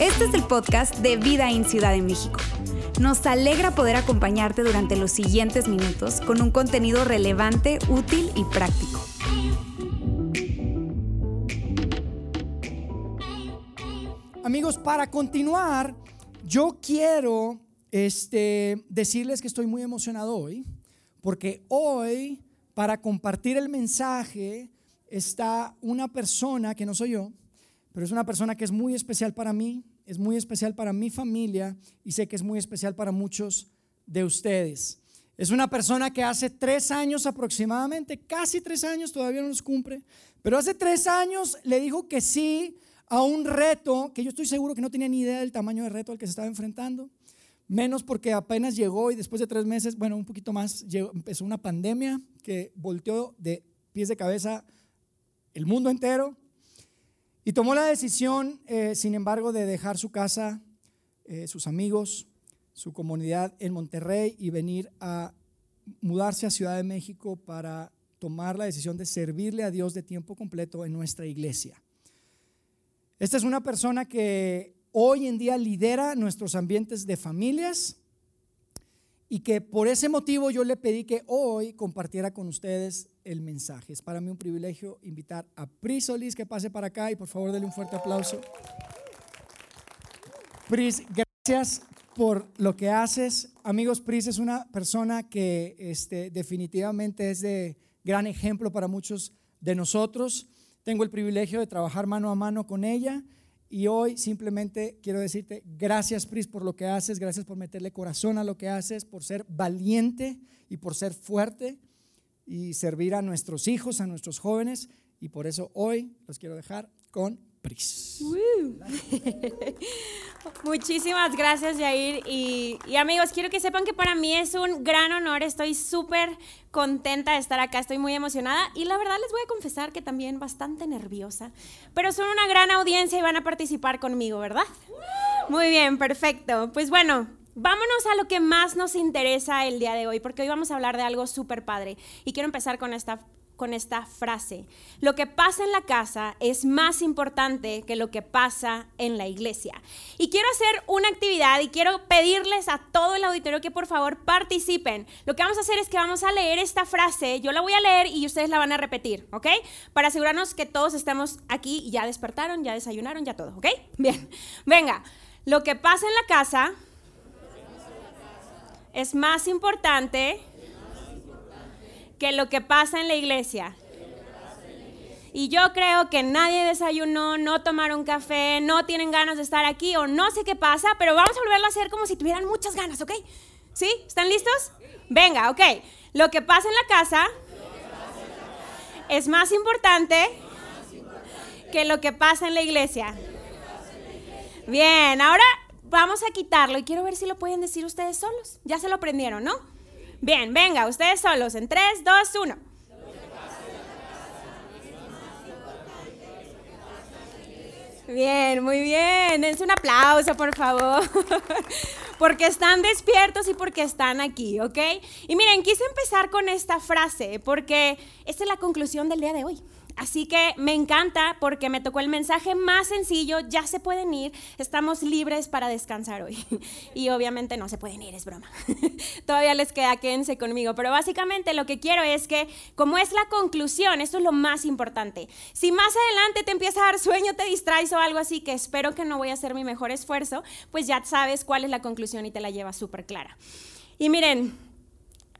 Este es el podcast de Vida en Ciudad de México. Nos alegra poder acompañarte durante los siguientes minutos con un contenido relevante, útil y práctico. Amigos, para continuar, yo quiero este, decirles que estoy muy emocionado hoy, porque hoy, para compartir el mensaje, está una persona que no soy yo, pero es una persona que es muy especial para mí, es muy especial para mi familia y sé que es muy especial para muchos de ustedes. Es una persona que hace tres años aproximadamente, casi tres años, todavía no los cumple, pero hace tres años le dijo que sí a un reto que yo estoy seguro que no tenía ni idea del tamaño del reto al que se estaba enfrentando, menos porque apenas llegó y después de tres meses, bueno, un poquito más, empezó una pandemia que volteó de pies de cabeza el mundo entero y tomó la decisión, eh, sin embargo, de dejar su casa, eh, sus amigos, su comunidad en Monterrey y venir a mudarse a Ciudad de México para tomar la decisión de servirle a Dios de tiempo completo en nuestra iglesia. Esta es una persona que hoy en día lidera nuestros ambientes de familias y que por ese motivo yo le pedí que hoy compartiera con ustedes el mensaje. Es para mí un privilegio invitar a Pris Solís que pase para acá y por favor denle un fuerte aplauso. Pris, gracias por lo que haces. Amigos, Pris es una persona que este, definitivamente es de gran ejemplo para muchos de nosotros. Tengo el privilegio de trabajar mano a mano con ella y hoy simplemente quiero decirte gracias, Pris, por lo que haces, gracias por meterle corazón a lo que haces, por ser valiente y por ser fuerte y servir a nuestros hijos, a nuestros jóvenes. Y por eso hoy los quiero dejar con Pris. Muchísimas gracias, Jair. Y, y, amigos, quiero que sepan que para mí es un gran honor. Estoy súper contenta de estar acá. Estoy muy emocionada. Y la verdad les voy a confesar que también bastante nerviosa. Pero son una gran audiencia y van a participar conmigo, ¿verdad? Muy bien, perfecto. Pues bueno, Vámonos a lo que más nos interesa el día de hoy, porque hoy vamos a hablar de algo súper padre. Y quiero empezar con esta, con esta frase. Lo que pasa en la casa es más importante que lo que pasa en la iglesia. Y quiero hacer una actividad y quiero pedirles a todo el auditorio que por favor participen. Lo que vamos a hacer es que vamos a leer esta frase, yo la voy a leer y ustedes la van a repetir, ¿ok? Para asegurarnos que todos estamos aquí y ya despertaron, ya desayunaron, ya todo, ¿ok? Bien, venga. Lo que pasa en la casa es más importante que lo que pasa en la iglesia. Y yo creo que nadie desayunó, no tomaron café, no tienen ganas de estar aquí o no sé qué pasa, pero vamos a volverlo a hacer como si tuvieran muchas ganas, ¿ok? ¿Sí? ¿Están listos? Venga, ok. Lo que pasa en la casa es más importante que lo que pasa en la iglesia. Bien, ahora vamos a quitarlo y quiero ver si lo pueden decir ustedes solos. Ya se lo aprendieron, ¿no? Bien, venga, ustedes solos. En 3, 2, 1. Bien, muy bien. Dense un aplauso, por favor. porque están despiertos y porque están aquí, ¿ok? Y miren, quise empezar con esta frase porque esta es la conclusión del día de hoy. Así que me encanta porque me tocó el mensaje más sencillo, ya se pueden ir, estamos libres para descansar hoy. Y obviamente no se pueden ir, es broma. Todavía les queda, quédense conmigo. Pero básicamente lo que quiero es que, como es la conclusión, esto es lo más importante. Si más adelante te empieza a dar sueño, te distraes o algo así, que espero que no voy a hacer mi mejor esfuerzo, pues ya sabes cuál es la conclusión y te la llevas súper clara. Y miren,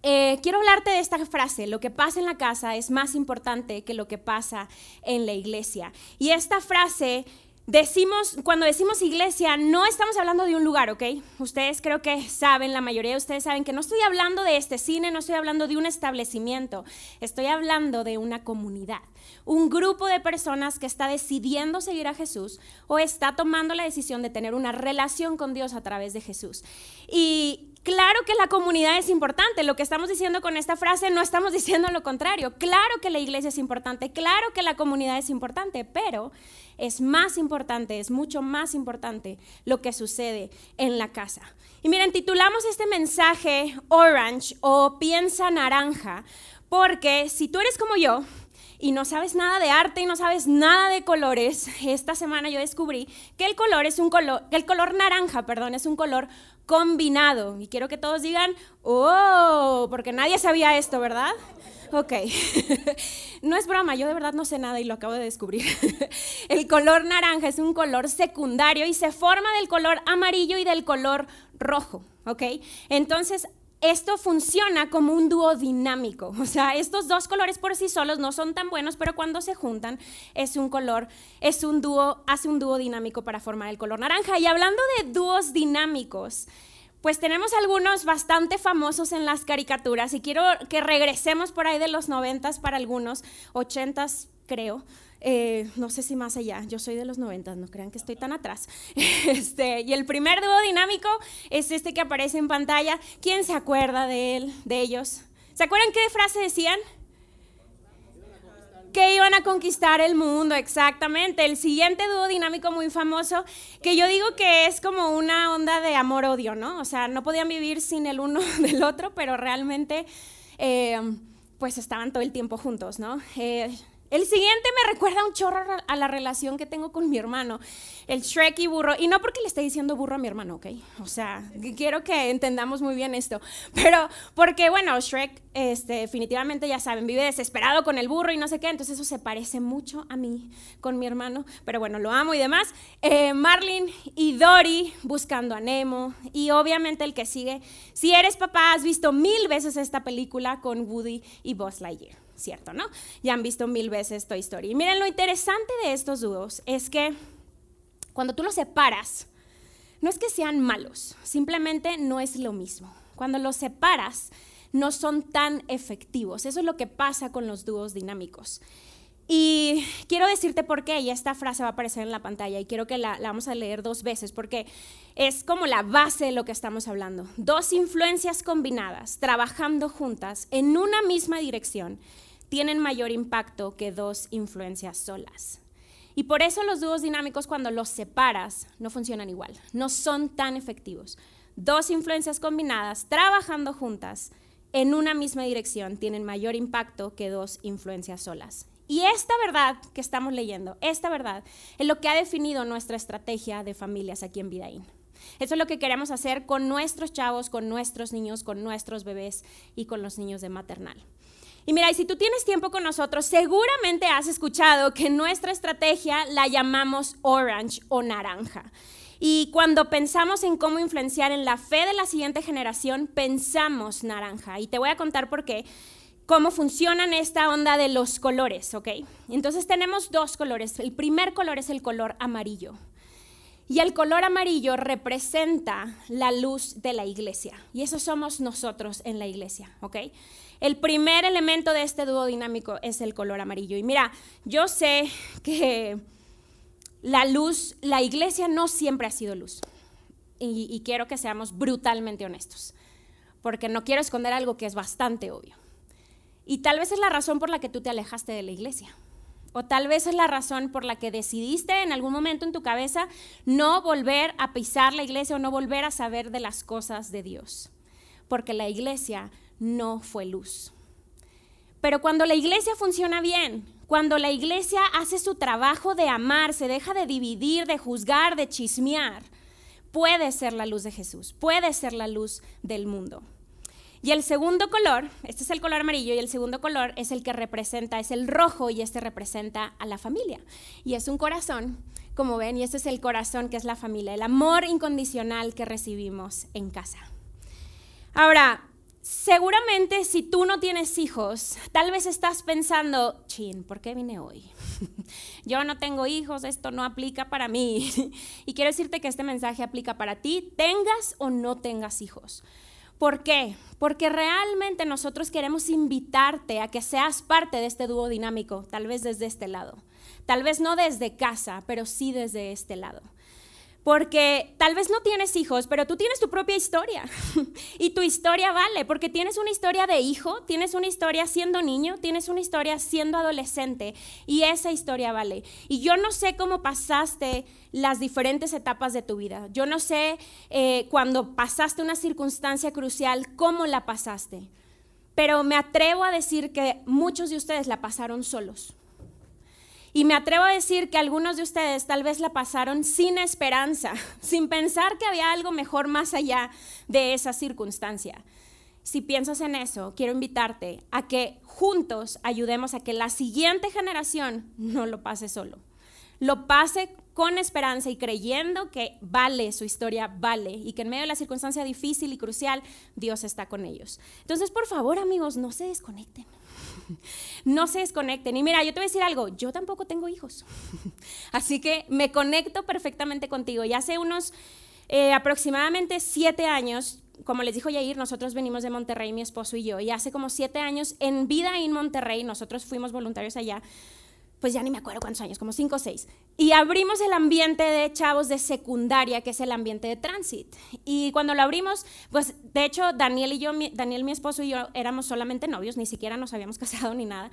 eh, quiero hablarte de esta frase, lo que pasa en la casa es más importante que lo que pasa en la iglesia. Y esta frase decimos, cuando decimos iglesia, no estamos hablando de un lugar, ¿ok? Ustedes creo que saben, la mayoría de ustedes saben que no estoy hablando de este cine, no estoy hablando de un establecimiento, estoy hablando de una comunidad, un grupo de personas que está decidiendo seguir a Jesús o está tomando la decisión de tener una relación con Dios a través de Jesús. Y Claro que la comunidad es importante. Lo que estamos diciendo con esta frase no estamos diciendo lo contrario. Claro que la iglesia es importante, claro que la comunidad es importante, pero es más importante, es mucho más importante lo que sucede en la casa. Y miren, titulamos este mensaje Orange o Piensa Naranja, porque si tú eres como yo, y no sabes nada de arte y no sabes nada de colores, esta semana yo descubrí que el color es un color, el color naranja, perdón, es un color combinado. Y quiero que todos digan, oh, porque nadie sabía esto, ¿verdad? Ok, no es broma, yo de verdad no sé nada y lo acabo de descubrir. El color naranja es un color secundario y se forma del color amarillo y del color rojo, ¿ok? Entonces, esto funciona como un dúo dinámico. O sea, estos dos colores por sí solos no son tan buenos, pero cuando se juntan es un color, es un dúo, hace un dúo dinámico para formar el color naranja. Y hablando de dúos dinámicos, pues tenemos algunos bastante famosos en las caricaturas y quiero que regresemos por ahí de los noventas para algunos, ochentas creo. Eh, no sé si más allá, yo soy de los noventas, no crean que estoy tan atrás. Este, y el primer dúo dinámico es este que aparece en pantalla. ¿Quién se acuerda de él, de ellos? ¿Se acuerdan qué frase decían? que iban a conquistar el mundo, exactamente. El siguiente dúo dinámico muy famoso, que yo digo que es como una onda de amor-odio, ¿no? O sea, no podían vivir sin el uno del otro, pero realmente, eh, pues estaban todo el tiempo juntos, ¿no? Eh, el siguiente me recuerda un chorro a la relación que tengo con mi hermano, el Shrek y burro. Y no porque le esté diciendo burro a mi hermano, ¿ok? O sea, quiero que entendamos muy bien esto. Pero porque, bueno, Shrek este, definitivamente, ya saben, vive desesperado con el burro y no sé qué. Entonces eso se parece mucho a mí con mi hermano. Pero bueno, lo amo y demás. Eh, Marlin y Dory buscando a Nemo. Y obviamente el que sigue. Si eres papá, has visto mil veces esta película con Woody y Buzz Lightyear. ¿Cierto? ¿No? Ya han visto mil veces Toy Story. Y miren, lo interesante de estos dúos es que cuando tú los separas, no es que sean malos, simplemente no es lo mismo. Cuando los separas, no son tan efectivos. Eso es lo que pasa con los dúos dinámicos. Y quiero decirte por qué, y esta frase va a aparecer en la pantalla, y quiero que la, la, vamos a leer dos veces, porque es como la base de lo que estamos hablando. Dos influencias combinadas, trabajando juntas en una misma dirección, tienen mayor impacto que dos influencias solas. Y por eso los dúos dinámicos cuando los separas no funcionan igual, no son tan efectivos. Dos influencias combinadas, trabajando juntas en una misma dirección, tienen mayor impacto que dos influencias solas. Y esta verdad que estamos leyendo, esta verdad, es lo que ha definido nuestra estrategia de familias aquí en Vidaín. Eso es lo que queremos hacer con nuestros chavos, con nuestros niños, con nuestros bebés y con los niños de maternal. Y mira, y si tú tienes tiempo con nosotros, seguramente has escuchado que nuestra estrategia la llamamos orange o naranja. Y cuando pensamos en cómo influenciar en la fe de la siguiente generación, pensamos naranja. Y te voy a contar por qué, cómo funcionan esta onda de los colores, ¿ok? Entonces tenemos dos colores. El primer color es el color amarillo. Y el color amarillo representa la luz de la iglesia. Y eso somos nosotros en la iglesia, ¿ok? El primer elemento de este dúo dinámico es el color amarillo. Y mira, yo sé que la luz, la iglesia no siempre ha sido luz. Y, y quiero que seamos brutalmente honestos, porque no quiero esconder algo que es bastante obvio. Y tal vez es la razón por la que tú te alejaste de la iglesia. O tal vez es la razón por la que decidiste en algún momento en tu cabeza no volver a pisar la iglesia o no volver a saber de las cosas de Dios. Porque la iglesia no fue luz. Pero cuando la iglesia funciona bien, cuando la iglesia hace su trabajo de amar, se deja de dividir, de juzgar, de chismear, puede ser la luz de Jesús, puede ser la luz del mundo. Y el segundo color, este es el color amarillo y el segundo color es el que representa, es el rojo y este representa a la familia. Y es un corazón, como ven, y este es el corazón que es la familia, el amor incondicional que recibimos en casa. Ahora, Seguramente si tú no tienes hijos, tal vez estás pensando, chin, ¿por qué vine hoy? Yo no tengo hijos, esto no aplica para mí. Y quiero decirte que este mensaje aplica para ti, tengas o no tengas hijos. ¿Por qué? Porque realmente nosotros queremos invitarte a que seas parte de este dúo dinámico, tal vez desde este lado. Tal vez no desde casa, pero sí desde este lado. Porque tal vez no tienes hijos, pero tú tienes tu propia historia. y tu historia vale, porque tienes una historia de hijo, tienes una historia siendo niño, tienes una historia siendo adolescente. Y esa historia vale. Y yo no sé cómo pasaste las diferentes etapas de tu vida. Yo no sé eh, cuando pasaste una circunstancia crucial, cómo la pasaste. pero me atrevo a decir que muchos de ustedes la pasaron solos. Y me atrevo a decir que algunos de ustedes tal vez la pasaron sin esperanza, sin pensar que había algo mejor más allá de esa circunstancia. Si piensas en eso, quiero invitarte a que juntos ayudemos a que la siguiente generación no lo pase solo. Lo pase con esperanza y creyendo que vale, su historia vale y que en medio de la circunstancia difícil y crucial, Dios está con ellos. Entonces, por favor, amigos, no se desconecten. No se desconecten. Y mira, yo te voy a decir algo, yo tampoco tengo hijos. Así que me conecto perfectamente contigo. Y hace unos eh, aproximadamente siete años, como les dijo Yair, nosotros venimos de Monterrey, mi esposo y yo. Y hace como siete años, en vida en Monterrey, nosotros fuimos voluntarios allá pues ya ni me acuerdo cuántos años, como cinco o seis. Y abrimos el ambiente de chavos de secundaria, que es el ambiente de tránsito. Y cuando lo abrimos, pues de hecho Daniel y yo, Daniel mi esposo y yo éramos solamente novios, ni siquiera nos habíamos casado ni nada.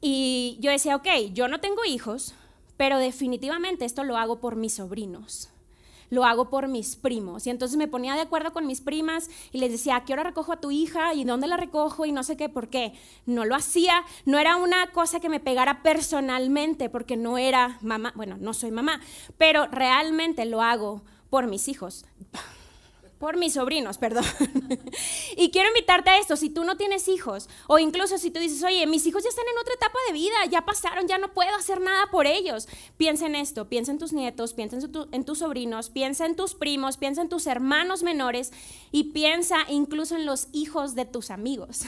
Y yo decía, ok, yo no tengo hijos, pero definitivamente esto lo hago por mis sobrinos lo hago por mis primos. Y entonces me ponía de acuerdo con mis primas y les decía, ¿a qué hora recojo a tu hija? ¿Y dónde la recojo? Y no sé qué, ¿por qué? No lo hacía, no era una cosa que me pegara personalmente, porque no era mamá, bueno, no soy mamá, pero realmente lo hago por mis hijos por mis sobrinos, perdón. y quiero invitarte a esto, si tú no tienes hijos, o incluso si tú dices, oye, mis hijos ya están en otra etapa de vida, ya pasaron, ya no puedo hacer nada por ellos. Piensa en esto, piensa en tus nietos, piensa en, tus sobrinos, piensa en tus primos, piensa en tus hermanos menores y piensa incluso en los hijos de tus amigos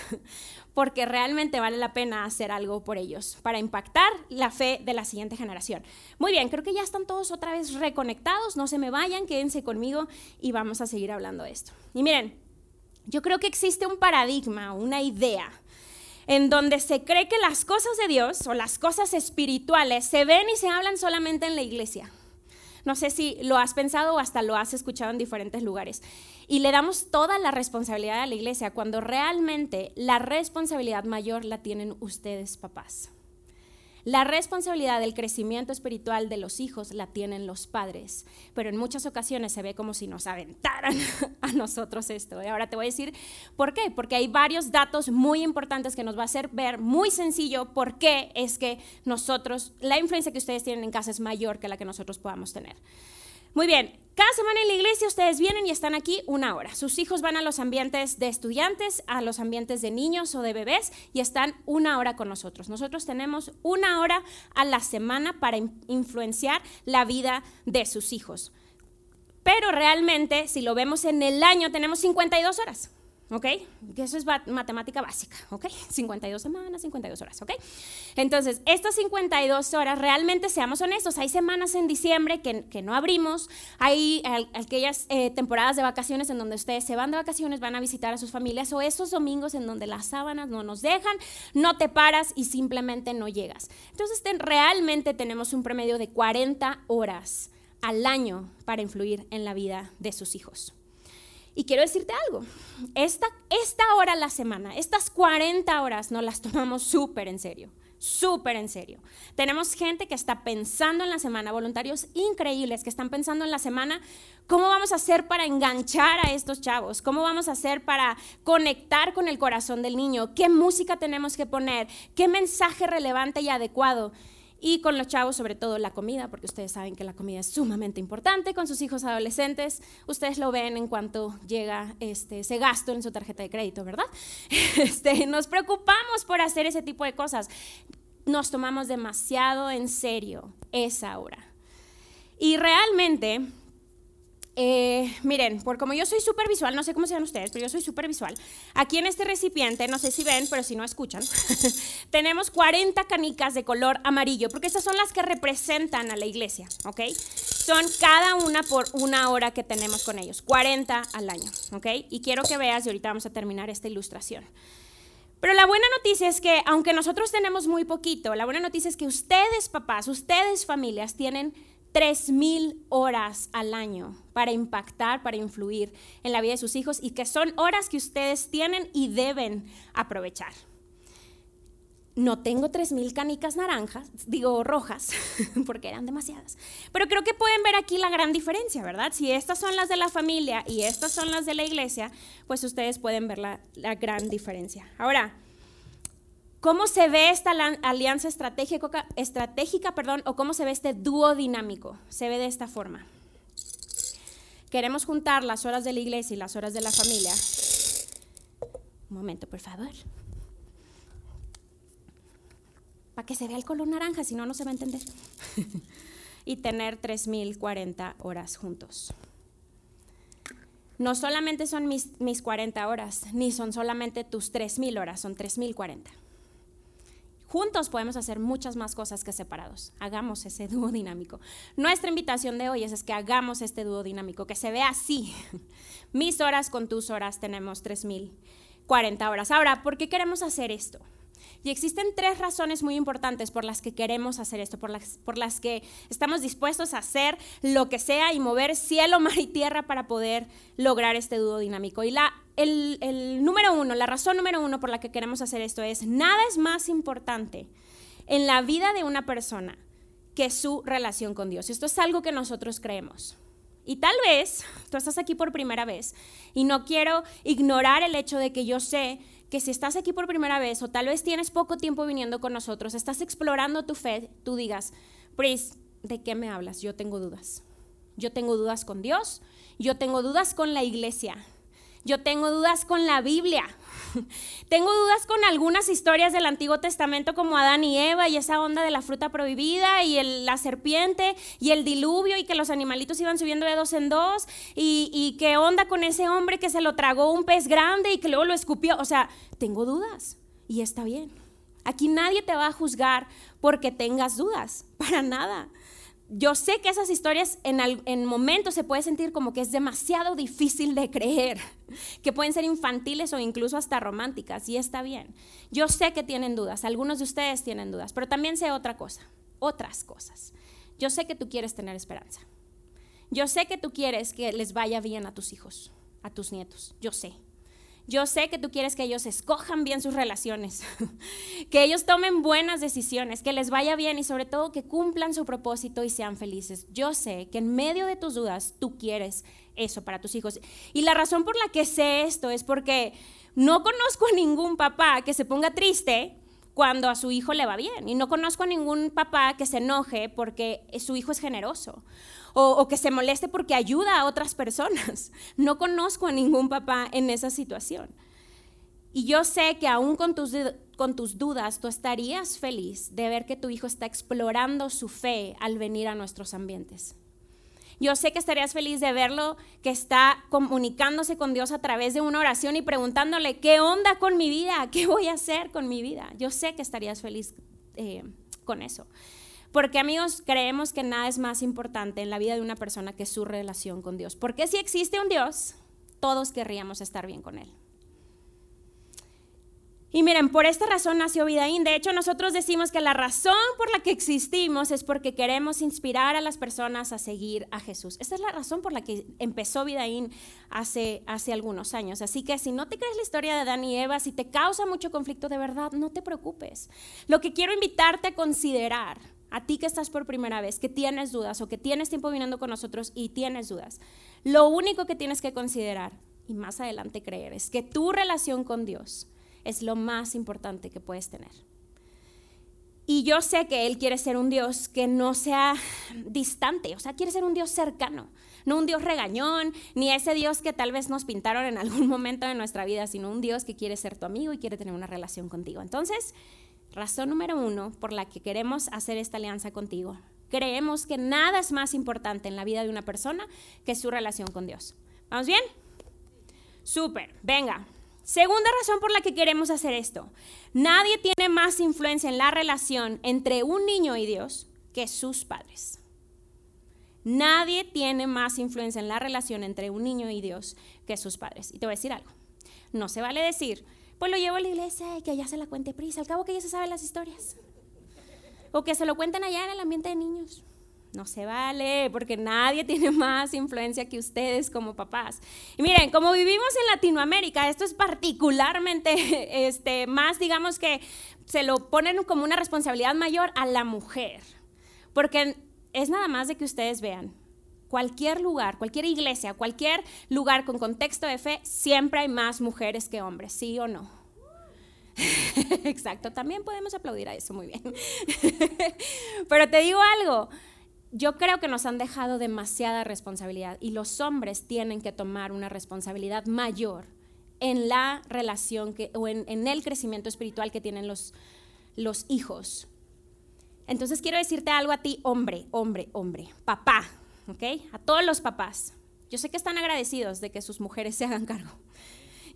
porque realmente vale la pena hacer algo por ellos, para impactar la fe de la siguiente generación. Muy bien, creo que ya están todos otra vez reconectados, no se me vayan, quédense conmigo y vamos a seguir hablando de esto. Y miren, yo creo que existe un paradigma, una idea, en donde se cree que las cosas de Dios o las cosas espirituales se ven y se hablan solamente en la iglesia. No sé si lo has pensado o hasta lo has escuchado en diferentes lugares. Y le damos toda la responsabilidad a la iglesia cuando realmente la responsabilidad mayor la tienen ustedes, papás. La responsabilidad del crecimiento espiritual de los hijos la tienen los padres, pero en muchas ocasiones se ve como si nos aventaran a nosotros esto. Y ahora te voy a decir por qué, porque hay varios datos muy importantes que nos va a hacer ver muy sencillo por qué es que nosotros, la influencia que ustedes tienen en casa es mayor que la que nosotros podamos tener. Muy bien, cada semana en la iglesia ustedes vienen y están aquí una hora. Sus hijos van a los ambientes de estudiantes, a los ambientes de niños o de bebés y están una hora con nosotros. Nosotros tenemos una hora a la semana para influenciar la vida de sus hijos. Pero realmente, si lo vemos en el año, tenemos 52 horas. ¿Ok? Eso es matemática básica, ¿ok? 52 semanas, 52 horas, ¿ok? Entonces, estas 52 horas, realmente seamos honestos, hay semanas en diciembre que, que no abrimos, hay aquellas eh, temporadas de vacaciones en donde ustedes se van de vacaciones, van a visitar a sus familias, o esos domingos en donde las sábanas no nos dejan, no te paras y simplemente no llegas. Entonces, realmente tenemos un promedio de 40 horas al año para influir en la vida de sus hijos. Y quiero decirte algo, esta, esta hora a la semana, estas 40 horas nos las tomamos súper en serio, súper en serio. Tenemos gente que está pensando en la semana, voluntarios increíbles que están pensando en la semana, ¿cómo vamos a hacer para enganchar a estos chavos? ¿Cómo vamos a hacer para conectar con el corazón del niño? ¿Qué música tenemos que poner? ¿Qué mensaje relevante y adecuado? Y con los chavos sobre todo la comida, porque ustedes saben que la comida es sumamente importante con sus hijos adolescentes. Ustedes lo ven en cuanto llega este, ese gasto en su tarjeta de crédito, ¿verdad? Este, nos preocupamos por hacer ese tipo de cosas. Nos tomamos demasiado en serio esa hora. Y realmente eh, miren, por como yo soy súper visual, no sé cómo sean ustedes, pero yo soy súper visual. Aquí en este recipiente, no sé si ven, pero si no escuchan, tenemos 40 canicas de color amarillo, porque estas son las que representan a la iglesia, ¿ok? Son cada una por una hora que tenemos con ellos, 40 al año, ¿ok? Y quiero que veas, y ahorita vamos a terminar esta ilustración. Pero la buena noticia es que, aunque nosotros tenemos muy poquito, la buena noticia es que ustedes, papás, ustedes, familias, tienen 3.000 horas al año para impactar, para influir en la vida de sus hijos y que son horas que ustedes tienen y deben aprovechar. no tengo 3.000 canicas naranjas, digo rojas, porque eran demasiadas. Pero creo que pueden ver aquí la gran diferencia, ¿verdad? Si estas son las de la familia y estas son las de la iglesia, pues ustedes pueden ver la, la gran diferencia. Ahora, ¿cómo se ve esta alianza estratégica, estratégica perdón, o cómo se ve este dúo dinámico? Se ve de esta forma. Queremos juntar las horas de la iglesia y las horas de la familia. Un momento, por favor para que se vea el color naranja, si no, no se va a entender. y tener 3.040 horas juntos. No solamente son mis, mis 40 horas, ni son solamente tus 3.000 horas, son 3.040. Juntos podemos hacer muchas más cosas que separados. Hagamos ese dúo dinámico. Nuestra invitación de hoy es, es que hagamos este dúo dinámico, que se vea así. Mis horas con tus horas tenemos 3.040 horas. Ahora, ¿por qué queremos hacer esto? Y existen tres razones muy importantes por las que queremos hacer esto, por las, por las que estamos dispuestos a hacer lo que sea y mover cielo, mar y tierra para poder lograr este dúo dinámico. Y la, el, número uno, la razón número uno por la que queremos hacer esto es, nada es más importante en la vida de una persona que su relación con Dios. Esto es algo que nosotros creemos. Y tal vez tú estás aquí por primera vez y no quiero ignorar el hecho de que yo sé que si estás aquí por primera vez o tal vez tienes poco tiempo viniendo con nosotros, estás explorando tu fe, tú digas, Pris, ¿de qué me hablas? Yo tengo dudas. Yo tengo dudas con Dios, yo tengo dudas con la iglesia, yo tengo dudas con la Biblia. tengo dudas con algunas historias del Antiguo Testamento como Adán y Eva y esa onda de la fruta prohibida y la serpiente y el diluvio y que los animalitos iban subiendo de dos en dos y, y qué onda con ese hombre que se lo tragó un pez grande y que luego lo escupió. O sea, tengo dudas y está bien. Aquí nadie te va a juzgar porque tengas dudas, para nada yo sé que esas historias en, en, momentos se puede sentir como que es demasiado difícil de creer, que pueden ser infantiles o incluso hasta románticas, y está bien. Yo sé que tienen dudas, algunos de ustedes tienen dudas, pero también sé otra cosa, otras cosas. Yo sé que tú quieres tener esperanza. Yo sé que tú quieres que les vaya bien a tus hijos, a tus nietos. Yo sé. Yo sé que tú quieres que ellos escojan bien sus relaciones, que ellos tomen buenas decisiones, que les vaya bien y sobre todo que cumplan su propósito y sean felices. Yo sé que en medio de tus dudas tú quieres eso para tus hijos. Y la razón por la que sé esto es porque no conozco a ningún papá que se ponga triste cuando a su hijo le va bien. Y no conozco a ningún papá que se enoje porque su hijo es generoso o, que se moleste porque ayuda a otras personas. No conozco a ningún papá en esa situación. Y yo sé que aún con tus, con tus dudas, tú estarías feliz de ver que tu hijo está explorando su fe al venir a nuestros ambientes. Yo sé que estarías feliz de verlo que está comunicándose con Dios a través de una oración y preguntándole, ¿qué onda con mi vida? ¿Qué voy a hacer con mi vida? Yo sé que estarías feliz eh, con eso. Porque amigos, creemos que nada es más importante en la vida de una persona que su relación con Dios. Porque si existe un Dios, todos querríamos estar bien con Él. Y miren, por esta razón nació Vidaín. De hecho, nosotros decimos que la razón por la que existimos es porque queremos inspirar a las personas a seguir a Jesús. Esta es la razón por la que empezó Vidaín hace, hace algunos años. Así que si no te crees la historia de Adán y Eva, si te causa mucho conflicto de verdad, no te preocupes. Lo que quiero invitarte a considerar a ti que estás por primera vez, que tienes dudas o que tienes tiempo viniendo con nosotros y tienes dudas, lo único que tienes que considerar y más adelante creer es que tu relación con Dios es lo más importante que puedes tener. Y yo sé que Él quiere ser un Dios que no sea distante, o sea, quiere ser un Dios cercano, no un Dios regañón, ni ese Dios que tal vez nos pintaron en algún momento de nuestra vida, sino un Dios que quiere ser tu amigo y quiere tener una relación contigo. Entonces, Razón número uno por la que queremos hacer esta alianza contigo. Creemos que nada es más importante en la vida de una persona que su relación con Dios. ¿Vamos bien? Súper, venga. Segunda razón por la que queremos hacer esto. Nadie tiene más influencia en la relación entre un niño y Dios que sus padres. Nadie tiene más influencia en la relación entre un niño y Dios que sus padres. Y te voy a decir algo. No se vale decir, pues lo llevo a la iglesia y que allá se la cuente prisa. Al cabo que ya se saben las historias. O que se lo cuenten allá en el ambiente de niños. No se vale, porque nadie tiene más influencia que ustedes como papás. Y miren, como vivimos en Latinoamérica, esto es particularmente este, más, digamos que se lo ponen como una responsabilidad mayor a la mujer. Porque es nada más de que ustedes vean, cualquier lugar, cualquier iglesia, cualquier lugar con contexto de fe, siempre hay más mujeres que hombres, ¿sí o no? Exacto, también podemos aplaudir a eso, muy bien. Pero te digo algo, yo creo que nos han dejado demasiada responsabilidad y los hombres tienen que tomar una responsabilidad mayor en la relación que, o en, el crecimiento espiritual que tienen los, los hijos. Entonces quiero decirte algo a ti, hombre, hombre, hombre, papá, ¿ok? A todos los papás. Yo sé que están agradecidos de que sus mujeres se hagan cargo.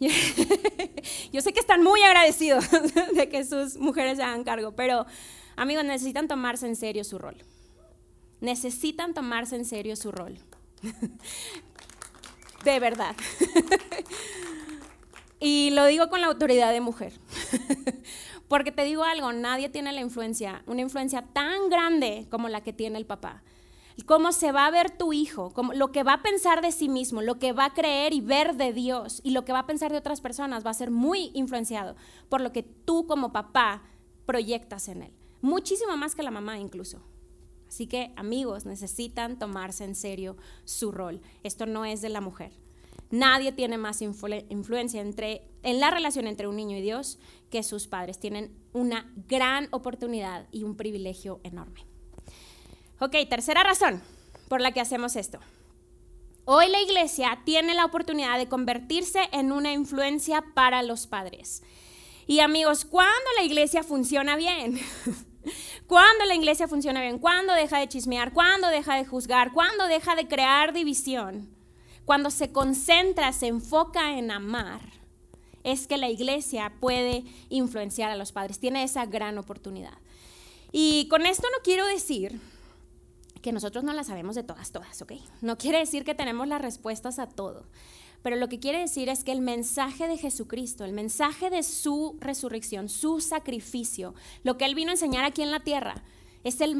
Yo sé que están muy agradecidos de que sus mujeres se hagan cargo, pero amigos, necesitan tomarse en serio su rol. Necesitan tomarse en serio su rol. De verdad. Y lo digo con la autoridad de mujer. Porque te digo algo, nadie tiene la influencia, una influencia tan grande como la que tiene el papá. Cómo se va a ver tu hijo, como lo que va a pensar de sí mismo, lo que va a creer y ver de Dios y lo que va a pensar de otras personas va a ser muy influenciado por lo que tú como papá proyectas en él. Muchísimo más que la mamá incluso. Así que amigos, necesitan tomarse en serio su rol. Esto no es de la mujer. Nadie tiene más influencia entre, en la relación entre un niño y Dios que sus padres. Tienen una gran oportunidad y un privilegio enorme. Ok, tercera razón por la que hacemos esto. Hoy la iglesia tiene la oportunidad de convertirse en una influencia para los padres. Y amigos, ¿cuándo la iglesia funciona bien? ¿Cuándo la iglesia funciona bien? ¿Cuándo deja de chismear? ¿Cuándo deja de juzgar? ¿Cuándo deja de crear división? cuando se concentra, se enfoca en amar, es que la iglesia puede influenciar a los padres, tiene esa gran oportunidad. Y con esto no quiero decir que nosotros no la sabemos de todas, todas, ¿ok? No quiere decir que tenemos las respuestas a todo, pero lo que quiere decir es que el mensaje de Jesucristo, el mensaje de su resurrección, su sacrificio, lo que Él vino a enseñar aquí en la tierra, es el,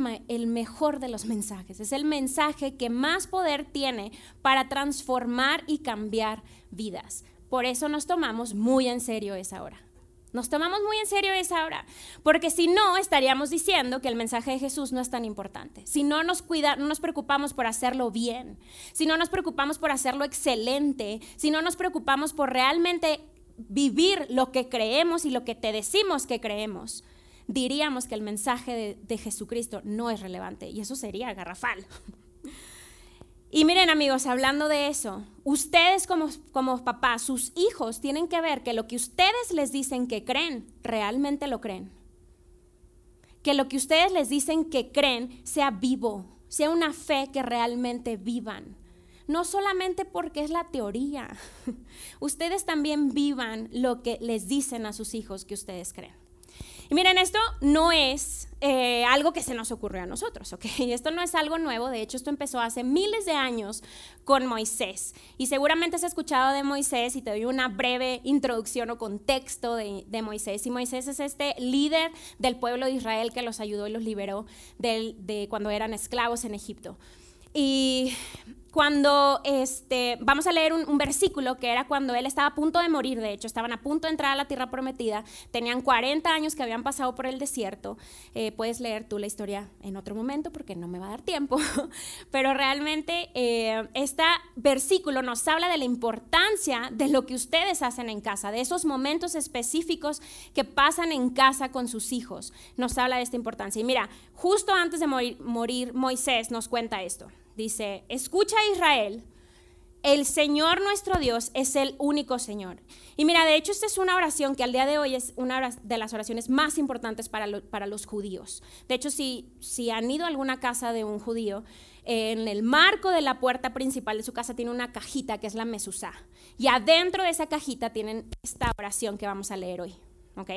mejor de los mensajes, es el mensaje que más poder tiene para transformar y cambiar vidas. Por eso nos tomamos muy en serio esa hora. Nos tomamos muy en serio esa hora, porque si no estaríamos diciendo que el mensaje de Jesús no es tan importante. Si no nos cuida, no nos preocupamos por hacerlo bien, si no nos preocupamos por hacerlo excelente, si no nos preocupamos por realmente vivir lo que creemos y lo que te decimos que creemos, diríamos que el mensaje de, Jesucristo no es relevante y eso sería garrafal. Y miren amigos, hablando de eso, ustedes como, como papás, sus hijos tienen que ver que lo que ustedes les dicen que creen, realmente lo creen. Que lo que ustedes les dicen que creen sea vivo, sea una fe que realmente vivan. No solamente porque es la teoría, ustedes también vivan lo que les dicen a sus hijos que ustedes creen. Y miren, esto no es eh, algo que se nos ocurrió a nosotros, ¿ok? Esto no es algo nuevo, de hecho esto empezó hace miles de años con Moisés. Y seguramente has escuchado de Moisés y te doy una breve introducción o contexto de, Moisés. Y Moisés es este líder del pueblo de Israel que los ayudó y los liberó de cuando eran esclavos en Egipto. Y cuando este, vamos a leer un, versículo que era cuando él estaba a punto de morir, de hecho, estaban a punto de entrar a la tierra prometida, tenían 40 años que habían pasado por el desierto. Eh, puedes leer tú la historia en otro momento porque no me va a dar tiempo, pero realmente eh, este versículo nos habla de la importancia de lo que ustedes hacen en casa, de esos momentos específicos que pasan en casa con sus hijos. Nos habla de esta importancia. Y mira, justo antes de morir Moisés nos cuenta esto. Dice, escucha Israel, el Señor nuestro Dios es el único Señor. Y mira, de hecho esta es una oración que al día de hoy es una de las oraciones más importantes para, para los judíos. De hecho, si, si han ido a alguna casa de un judío, en el marco de la puerta principal de su casa tiene una cajita que es la mesuzá. Y adentro de esa cajita tienen esta oración que vamos a leer hoy. ¿ok?,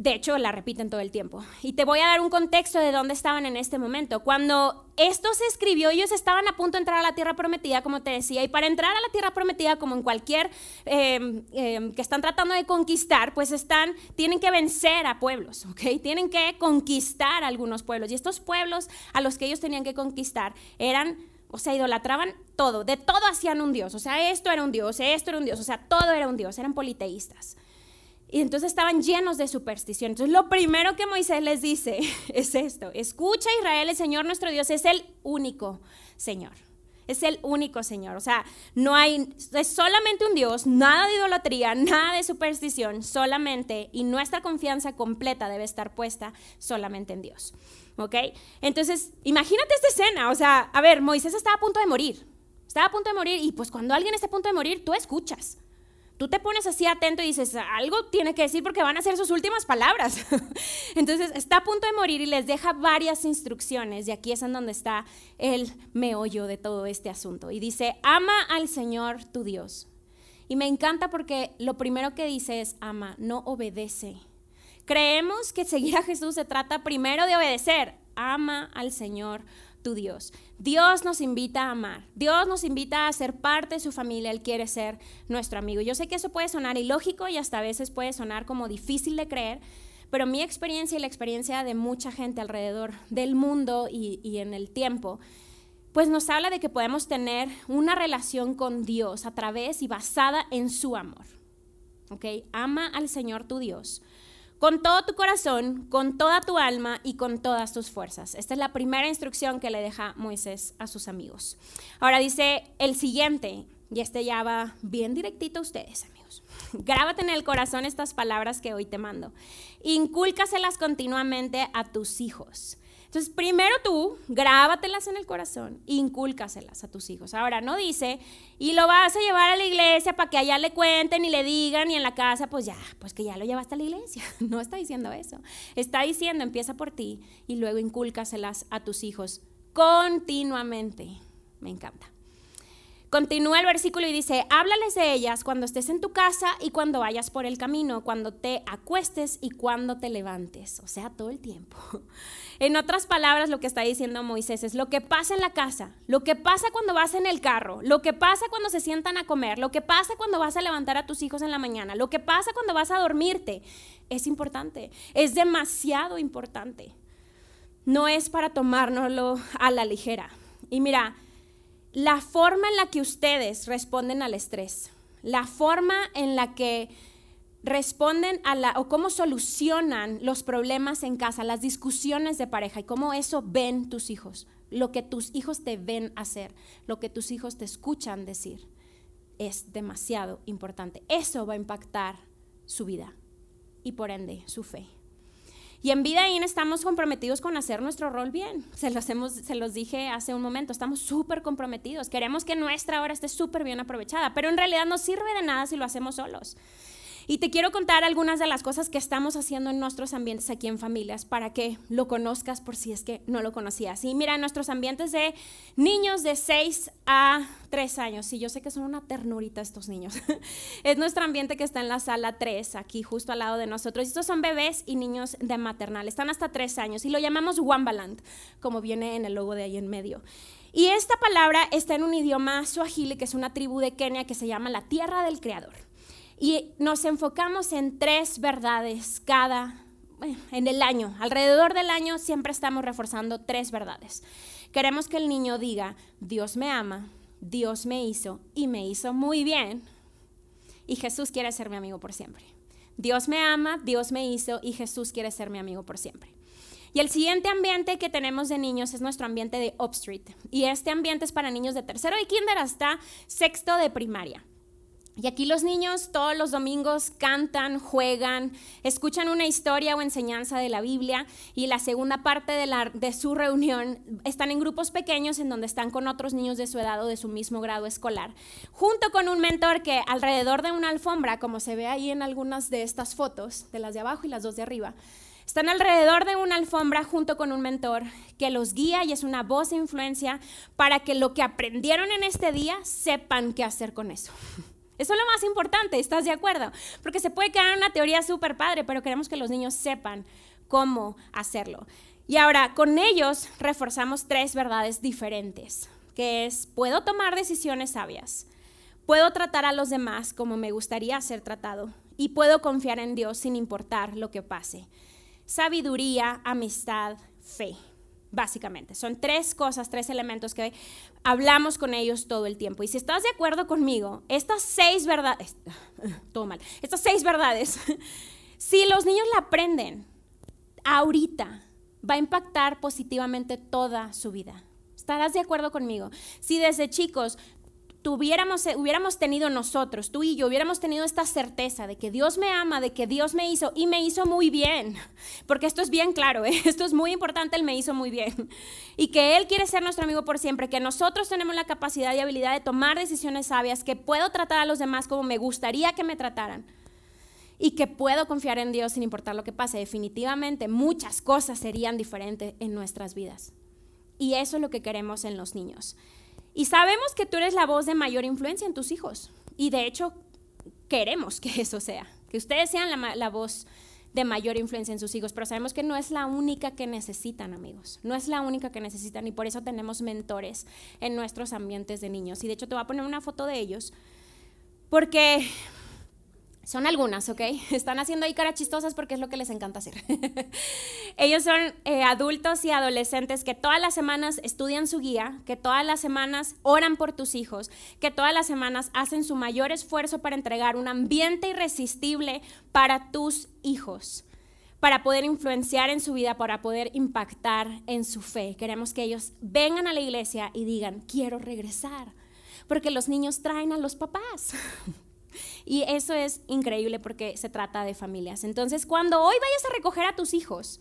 de hecho, la repiten todo el tiempo. Y te voy a dar un contexto de dónde estaban en este momento. Cuando esto se escribió, ellos estaban a punto de entrar a la tierra prometida, como te decía, y para entrar a la tierra prometida, como en cualquier em, em, que están tratando de conquistar, pues están, tienen que vencer a pueblos, ¿ok? Tienen que conquistar a algunos pueblos. Y estos pueblos a los que ellos tenían que conquistar eran o sea, idolatraban todo, de todo hacían un dios. O sea, esto era un dios, esto era un dios, o sea, todo era un dios, eran politeístas. Y entonces estaban llenos de superstición. Entonces lo primero que Moisés les dice es esto, escucha Israel, el Señor nuestro Dios es el único Señor. Es el único Señor. O sea, no hay, es solamente un Dios, nada de idolatría, nada de superstición, solamente, y nuestra confianza completa debe estar puesta solamente en Dios. ¿Ok? Entonces, imagínate esta escena. O sea, a ver, Moisés estaba a punto de morir. Estaba a punto de morir y pues cuando alguien está a punto de morir, tú escuchas tú te pones así atento y dices, algo tiene que decir porque van a ser sus últimas palabras. Entonces está a punto de morir y les deja varias instrucciones y aquí es en donde está el meollo de todo este asunto. Y dice, ama al Señor tu Dios. Y me encanta porque lo primero que dice es, ama, no obedece. Creemos que seguir a Jesús se trata primero de obedecer. Ama al Señor tu Dios. Dios nos invita a amar. Dios nos invita a ser parte de su familia. Él quiere ser nuestro amigo. Yo sé que eso puede sonar ilógico y hasta a veces puede sonar como difícil de creer, pero mi experiencia y la experiencia de mucha gente alrededor del mundo y, en el tiempo, pues nos habla de que podemos tener una relación con Dios a través y basada en su amor. ¿Ok? Ama al Señor tu Dios con todo tu corazón, con toda tu alma y con todas tus fuerzas. Esta es la primera instrucción que le deja Moisés a sus amigos. Ahora dice el siguiente, y este ya va bien directito a ustedes, amigos. Grábate en el corazón estas palabras que hoy te mando. Incúlcaselas continuamente a tus hijos. Entonces, primero tú, grábatelas en el corazón, incúlcaselas a tus hijos. Ahora, no dice, y lo vas a llevar a la iglesia para que allá le cuenten y le digan, y en la casa, pues ya, pues que ya lo llevaste a la iglesia. No está diciendo eso. Está diciendo, empieza por ti y luego incúlcaselas a tus hijos continuamente. Me encanta. Continúa el versículo y dice, háblales de ellas cuando estés en tu casa y cuando vayas por el camino, cuando te acuestes y cuando te levantes, o sea, todo el tiempo. En otras palabras, lo que está diciendo Moisés es lo que pasa en la casa, lo que pasa cuando vas en el carro, lo que pasa cuando se sientan a comer, lo que pasa cuando vas a levantar a tus hijos en la mañana, lo que pasa cuando vas a dormirte, es importante, es demasiado importante. No es para tomárnoslo a la ligera. Y mira, la forma en la que ustedes responden al estrés, la forma en la que responden a la o cómo solucionan los problemas en casa, las discusiones de pareja y cómo eso ven tus hijos, lo que tus hijos te ven hacer, lo que tus hijos te escuchan decir, es demasiado importante. Eso va a impactar su vida y por ende su fe. Y en Vida In estamos comprometidos con hacer nuestro rol bien. Se los, dije hace un momento, estamos súper comprometidos. Queremos que nuestra hora esté súper bien aprovechada, pero en realidad no sirve de nada si lo hacemos solos. Y te quiero contar algunas de las cosas que estamos haciendo en nuestros ambientes aquí en familias para que lo conozcas por si es que no lo conocías. Y mira, nuestros ambientes de niños de 6 a 3 años, y yo sé que son una ternurita estos niños, es nuestro ambiente que está en la sala 3, aquí justo al lado de nosotros. Estos son bebés y niños de maternal, están hasta 3 años y lo llamamos Wambaland, como viene en el logo de ahí en medio. Y esta palabra está en un idioma suajili, que es una tribu de Kenia que se llama la tierra del creador. Y nos enfocamos en tres verdades cada, en el año. Alrededor del año siempre estamos reforzando tres verdades. Queremos que el niño diga, Dios me ama, Dios me hizo y me hizo muy bien. Y Jesús quiere ser mi amigo por siempre. Dios me ama, Dios me hizo y Jesús quiere ser mi amigo por siempre. Y el siguiente ambiente que tenemos de niños es nuestro ambiente de Upstreet. Y este ambiente es para niños de tercero y kinder hasta sexto de primaria. Y aquí los niños todos los domingos cantan, juegan, escuchan una historia o enseñanza de la Biblia y la segunda parte de, la, de su reunión están en grupos pequeños en donde están con otros niños de su edad o de su mismo grado escolar, junto con un mentor que alrededor de una alfombra, como se ve ahí en algunas de estas fotos, de las de abajo y las dos de arriba, están alrededor de una alfombra junto con un mentor que los guía y es una voz de influencia para que lo que aprendieron en este día sepan qué hacer con eso. Eso es lo más importante, ¿estás de acuerdo? Porque se puede quedar una teoría súper padre, pero queremos que los niños sepan cómo hacerlo. Y ahora, con ellos reforzamos tres verdades diferentes, que es, puedo tomar decisiones sabias, puedo tratar a los demás como me gustaría ser tratado y puedo confiar en Dios sin importar lo que pase. Sabiduría, amistad, fe, básicamente. Son tres cosas, tres elementos que hablamos con ellos todo el tiempo. Y si estás de acuerdo conmigo, estas seis verdades, todo estas seis verdades, si los niños la aprenden ahorita, va a impactar positivamente toda su vida. ¿Estarás de acuerdo conmigo? Si desde chicos tuviéramos, eh, hubiéramos tenido nosotros, tú y yo, hubiéramos tenido esta certeza de que Dios me ama, de que Dios me hizo y me hizo muy bien, porque esto es bien claro, ¿eh? esto es muy importante, Él me hizo muy bien, y que Él quiere ser nuestro amigo por siempre, que nosotros tenemos la capacidad y habilidad de tomar decisiones sabias, que puedo tratar a los demás como me gustaría que me trataran. Y que puedo confiar en Dios sin importar lo que pase. Definitivamente muchas cosas serían diferentes en nuestras vidas. Y eso es lo que queremos en los niños. Y sabemos que tú eres la voz de mayor influencia en tus hijos. Y de hecho, queremos que eso sea, que ustedes sean la, voz de mayor influencia en sus hijos, pero sabemos que no es la única que necesitan, amigos. No es la única que necesitan y por eso tenemos mentores en nuestros ambientes de niños. Y de hecho te voy a poner una foto de ellos, porque son algunas, ¿ok? Están haciendo ahí caras chistosas porque es lo que les encanta hacer. Ellos son eh, adultos y adolescentes que todas las semanas estudian su guía, que todas las semanas oran por tus hijos, que todas las semanas hacen su mayor esfuerzo para entregar un ambiente irresistible para tus hijos, para poder influenciar en su vida, para poder impactar en su fe. Queremos que ellos vengan a la iglesia y digan, quiero regresar, porque los niños traen a los papás. Y eso es increíble porque se trata de familias. Entonces, cuando hoy vayas a recoger a tus hijos,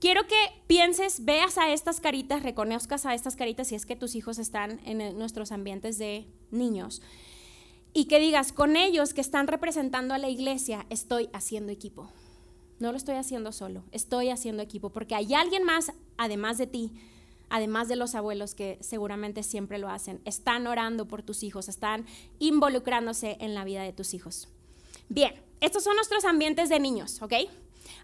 quiero que pienses, veas a estas caritas, reconozcas a estas caritas si es que tus hijos están en nuestros ambientes de niños. Y que digas, con ellos que están representando a la iglesia, estoy haciendo equipo. No lo estoy haciendo solo, estoy haciendo equipo porque hay alguien más, además de ti, además de los abuelos que seguramente siempre lo hacen, están orando por tus hijos, están involucrándose en la vida de tus hijos. Bien, estos son nuestros ambientes de niños, ¿ok?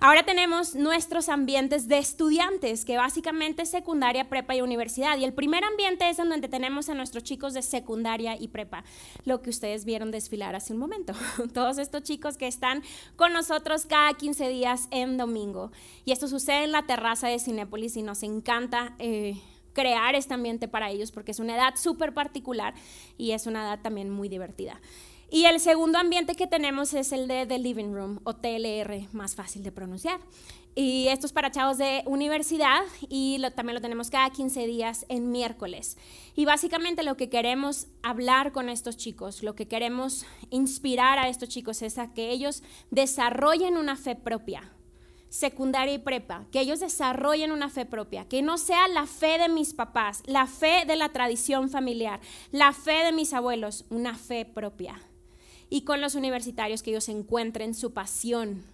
Ahora tenemos nuestros ambientes de estudiantes, que básicamente es secundaria, prepa y universidad. Y el primer ambiente es donde tenemos a nuestros chicos de secundaria y prepa, lo que ustedes vieron desfilar hace un momento. Todos estos chicos que están con nosotros cada 15 días en domingo. Y esto sucede en la terraza de Cinépolis y nos encanta. Eh, crear este ambiente para ellos porque es una edad súper particular y es una edad también muy divertida. Y el segundo ambiente que tenemos es el de The Living Room o TLR, más fácil de pronunciar. Y esto es para chavos de universidad y también lo tenemos cada 15 días en miércoles. Y básicamente lo que queremos hablar con estos chicos, lo que queremos inspirar a estos chicos es a que ellos desarrollen una fe propia, secundaria y prepa, que ellos desarrollen una fe propia, que no sea la fe de mis papás, la fe de la tradición familiar, la fe de mis abuelos, una fe propia y con los universitarios que ellos encuentren su pasión,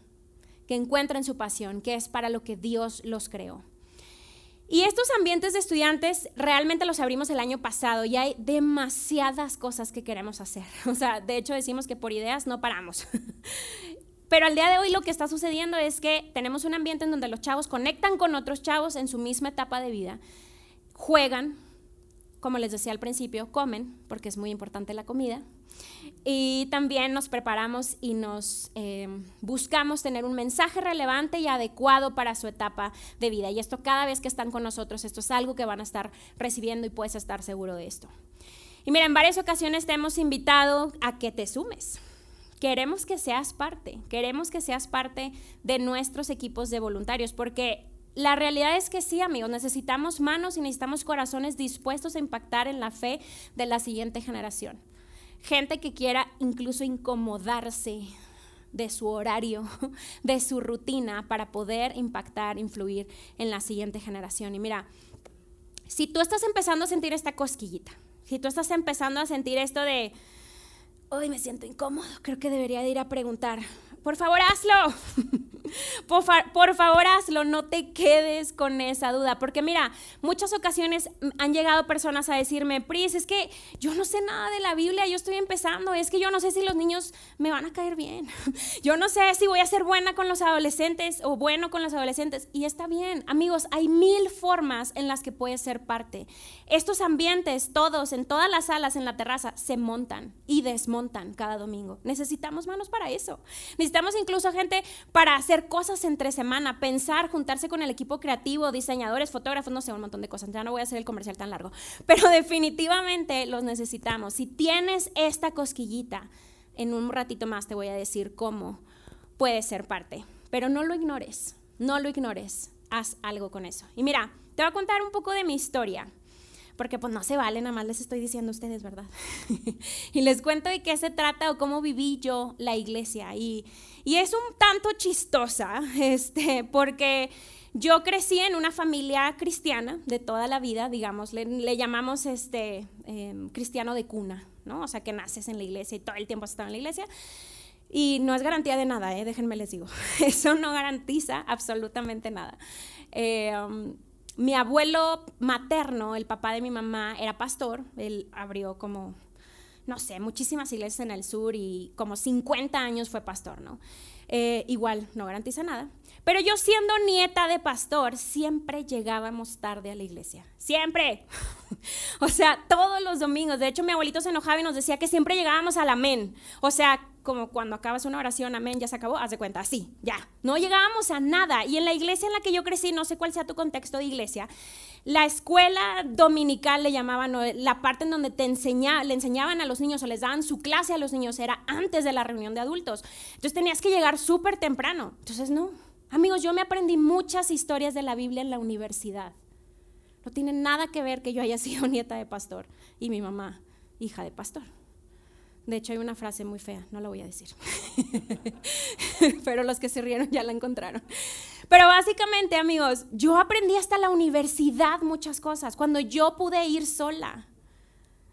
que encuentren su pasión, que es para lo que Dios los creó. Y estos ambientes de estudiantes realmente los abrimos el año pasado y hay demasiadas cosas que queremos hacer. O sea, de hecho decimos que por ideas no paramos. Pero al día de hoy lo que está sucediendo es que tenemos un ambiente en donde los chavos conectan con otros chavos en su misma etapa de vida, juegan, como les decía al principio, comen, porque es muy importante la comida, y también nos preparamos y nos eh, buscamos tener un mensaje relevante y adecuado para su etapa de vida. Y esto cada vez que están con nosotros, esto es algo que van a estar recibiendo y puedes estar seguro de esto. Y mira, en varias ocasiones te hemos invitado a que te sumes. Queremos que seas parte, queremos que seas parte de nuestros equipos de voluntarios, porque la realidad es que sí, amigos, necesitamos manos y necesitamos corazones dispuestos a impactar en la fe de la siguiente generación gente que quiera incluso incomodarse de su horario, de su rutina para poder impactar, influir en la siguiente generación. Y mira, si tú estás empezando a sentir esta cosquillita, si tú estás empezando a sentir esto de, hoy me siento incómodo, creo que debería de ir a preguntar, por favor hazlo. Por, favor, hazlo, no te quedes con esa duda, porque mira, muchas ocasiones han llegado personas a decirme, Pris, es que yo no sé nada de la Biblia, yo estoy empezando, es que yo no sé si los niños me van a caer bien, yo no sé si voy a ser buena con los adolescentes o bueno con los adolescentes, y está bien, amigos, hay mil formas en las que puedes ser parte. Estos ambientes, todos, en todas las salas, en la terraza, se montan y desmontan cada domingo. Necesitamos manos para eso. Necesitamos incluso gente para hacer cosas entre semana, pensar, juntarse con el equipo creativo, diseñadores, fotógrafos, no sé, un montón de cosas. Ya no voy a hacer el comercial tan largo, pero definitivamente los necesitamos. Si tienes esta cosquillita, en un ratito más te voy a decir cómo puedes ser parte, pero no lo ignores, no lo ignores, haz algo con eso. Y mira, te voy a contar un poco de mi historia porque pues no se vale, nada más les estoy diciendo a ustedes, ¿verdad? y les cuento de qué se trata o cómo viví yo la iglesia. Y, y es un tanto chistosa, este, porque yo crecí en una familia cristiana de toda la vida, digamos, le, llamamos este, em, cristiano de cuna, ¿no? O sea, que naces en la iglesia y todo el tiempo has estado en la iglesia. Y no es garantía de nada, ¿eh? déjenme les digo. Eso no garantiza absolutamente nada. Eh, mi abuelo materno, el papá de mi mamá, era pastor. Él abrió como, no sé, muchísimas iglesias en el sur y como 50 años fue pastor, ¿no? Eh, igual, no garantiza nada. Pero yo siendo nieta de pastor, siempre llegábamos tarde a la iglesia. Siempre. o sea, todos los domingos. De hecho, mi abuelito se enojaba y nos decía que siempre llegábamos al amén. O sea, como cuando acabas una oración, amén, ya se acabó, haz de cuenta, así, ya. No llegábamos a nada. Y en la iglesia en la que yo crecí, no sé cuál sea tu contexto de iglesia, la escuela dominical le llamaban, la parte en donde te enseña, le enseñaban a los niños o les daban su clase a los niños era antes de la reunión de adultos. Entonces tenías que llegar súper temprano. Entonces, no. Amigos, yo me aprendí muchas historias de la Biblia en la universidad. No tiene nada que ver que yo haya sido nieta de pastor y mi mamá, hija de pastor. De hecho, hay una frase muy fea, no la voy a decir. Pero los que se rieron ya la encontraron. Pero básicamente, amigos, yo aprendí hasta la universidad muchas cosas, cuando yo pude ir sola.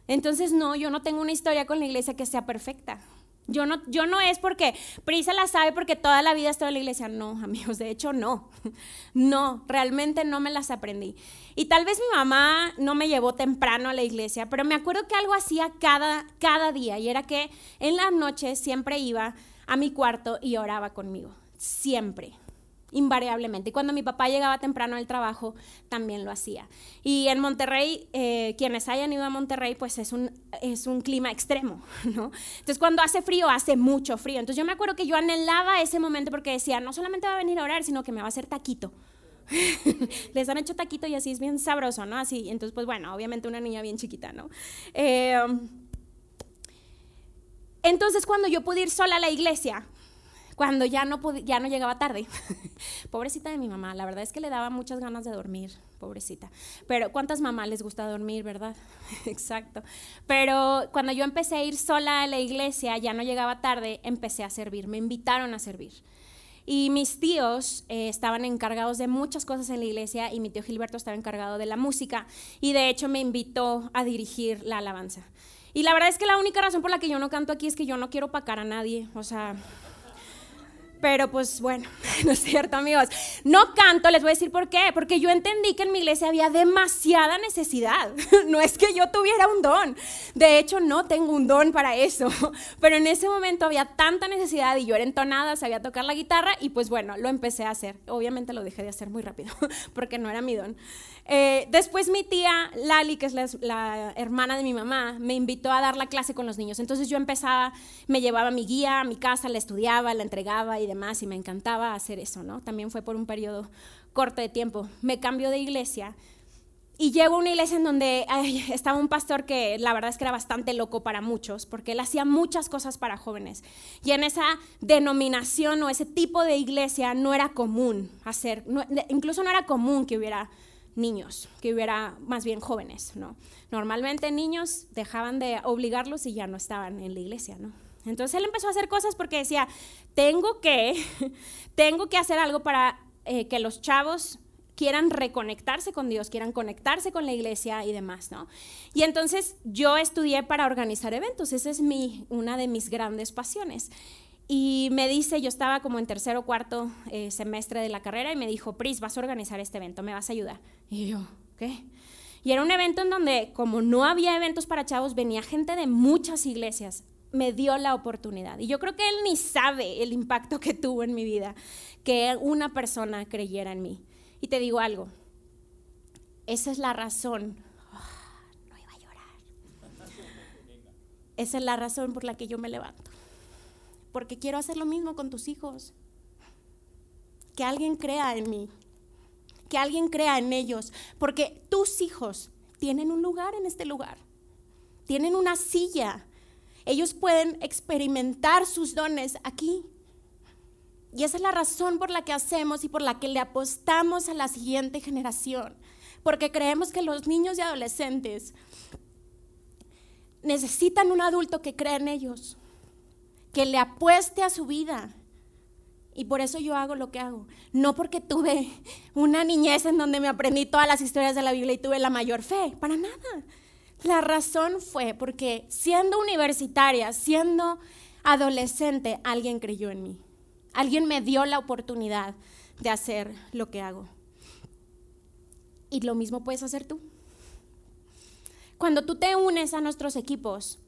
Entonces, no, yo no tengo una historia con la iglesia que sea perfecta. Yo no, yo no es porque Prisa la sabe porque toda la vida estado en la iglesia. No, amigos, de hecho no. No, realmente no me las aprendí. Y tal vez mi mamá no me llevó temprano a la iglesia, pero me acuerdo que algo hacía cada, cada día y era que en la noche siempre iba a mi cuarto y oraba conmigo. Siempre invariablemente. Y cuando mi papá llegaba temprano al trabajo, también lo hacía. Y en Monterrey, eh, quienes hayan ido a Monterrey, pues es un, es un clima extremo, ¿no? Entonces cuando hace frío, hace mucho frío. Entonces yo me acuerdo que yo anhelaba ese momento porque decía, no solamente va a venir a orar, sino que me va a hacer taquito. Les han hecho taquito y así es bien sabroso, ¿no? Así, entonces pues bueno, obviamente una niña bien chiquita, ¿no? Eh, entonces cuando yo pude ir sola a la iglesia, cuando ya no, ya no llegaba tarde. pobrecita de mi mamá, la verdad es que le daba muchas ganas de dormir, pobrecita. Pero ¿cuántas mamás les gusta dormir, verdad? Exacto. Pero cuando yo empecé a ir sola a la iglesia, ya no llegaba tarde, empecé a servir, me invitaron a servir. Y mis tíos eh, estaban encargados de muchas cosas en la iglesia y mi tío Gilberto estaba encargado de la música y de hecho me invitó a dirigir la alabanza. Y la verdad es que la única razón por la que yo no canto aquí es que yo no quiero pacar a nadie, o sea, pero pues bueno, no es cierto amigos. No canto, les voy a decir por qué. Porque yo entendí que en mi iglesia había demasiada necesidad. No es que yo tuviera un don. De hecho, no tengo un don para eso. Pero en ese momento había tanta necesidad y yo era entonada, sabía tocar la guitarra y pues bueno, lo empecé a hacer. Obviamente lo dejé de hacer muy rápido porque no era mi don. Eh, después mi tía Lali, que es la, hermana de mi mamá, me invitó a dar la clase con los niños. Entonces yo empezaba, me llevaba mi guía a mi casa, la estudiaba, la entregaba y demás, y me encantaba hacer eso, ¿no? También fue por un periodo corto de tiempo. Me cambió de iglesia y llego a una iglesia en donde estaba un pastor que la verdad es que era bastante loco para muchos, porque él hacía muchas cosas para jóvenes. Y en esa denominación o ese tipo de iglesia no era común hacer, incluso no era común que hubiera niños, que hubiera más bien jóvenes, ¿no? Normalmente niños dejaban de obligarlos y ya no estaban en la iglesia, ¿no? Entonces él empezó a hacer cosas porque decía, tengo que, tengo que hacer algo para eh, que los chavos quieran reconectarse con Dios, quieran conectarse con la iglesia y demás, ¿no? Y entonces yo estudié para organizar eventos, esa es mi, una de mis grandes pasiones. y me dice, yo estaba como en tercer o cuarto eh, semestre de la carrera y me dijo, Pris, vas a organizar este evento, me vas a ayudar. Y yo, ¿qué? Y era un evento en donde, como no había eventos para chavos, venía gente de muchas iglesias. Me dio la oportunidad. Y yo creo que él ni sabe el impacto que tuvo en mi vida, que una persona creyera en mí. Y te digo algo, esa es la razón. Ah, no iba a llorar. Esa es la razón por la que yo me levanto porque quiero hacer lo mismo con tus hijos. Que alguien crea en mí, que alguien crea en ellos, porque tus hijos tienen un lugar en este lugar, tienen una silla, ellos pueden experimentar sus dones aquí. Y esa es la razón por la que hacemos y por la que le apostamos a la siguiente generación, porque creemos que los niños y adolescentes necesitan un adulto que crea en ellos que le apueste a su vida. Y por eso yo hago lo que hago. No porque tuve una niñez en donde me aprendí todas las historias de la Biblia y tuve la mayor fe, para nada. La razón fue porque siendo universitaria, siendo adolescente, alguien creyó en mí. Alguien me dio la oportunidad de hacer lo que hago. Y lo mismo puedes hacer tú. Cuando tú te unes a nuestros equipos,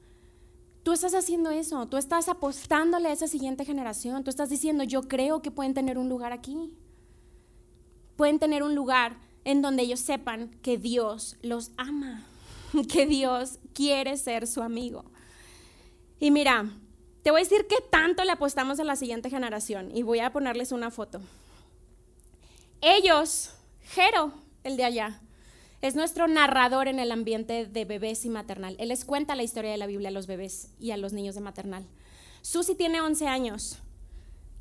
Tú estás haciendo eso, tú estás apostándole a esa siguiente generación, tú estás diciendo, yo creo que pueden tener un lugar aquí. Pueden tener un lugar en donde ellos sepan que Dios los ama, que Dios quiere ser su amigo. Y mira, te voy a decir qué tanto le apostamos a la siguiente generación y voy a ponerles una foto. Ellos, Jero, el de allá, es nuestro narrador en el ambiente de bebés y maternal. Él les cuenta la historia de la Biblia a los bebés y a los niños de maternal. Susi tiene 11 años.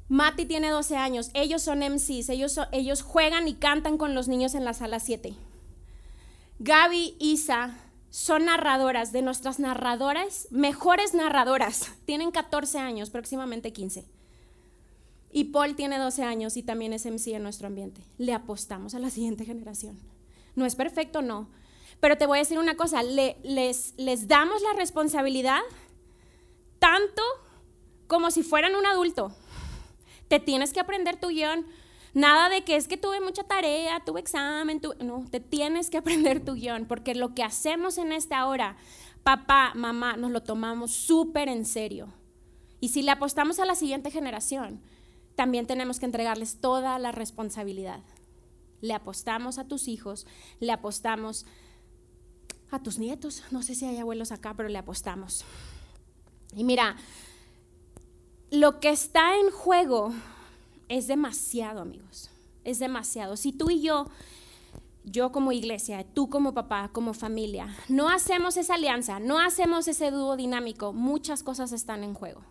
Mati tiene 12 años. Ellos son MCs. Ellos, ellos juegan y cantan con los niños en la sala 7. Gaby, Isa son narradoras, de nuestras narradoras, mejores narradoras. Tienen 14 años, próximamente 15. Y Paul tiene 12 años y también es MC en nuestro ambiente. Le apostamos a la siguiente generación. No es perfecto, no. Pero te voy a decir una cosa, les, les damos la responsabilidad tanto como si fueran un adulto. Te tienes que aprender tu guion. Nada de que es que tuve mucha tarea, tuve examen, no, te tienes que aprender tu guion, porque lo que hacemos en esta hora, papá, mamá, nos lo tomamos súper en serio. Y si le apostamos a la siguiente generación, también tenemos que entregarles toda la responsabilidad. Le apostamos a tus hijos, le apostamos a tus nietos. No sé si hay abuelos acá, pero le apostamos. Y mira, lo que está en juego es demasiado, amigos. Es demasiado. Si tú y yo, yo como iglesia, tú como papá, como familia, no hacemos esa alianza, no hacemos ese dúo dinámico, muchas cosas están en juego.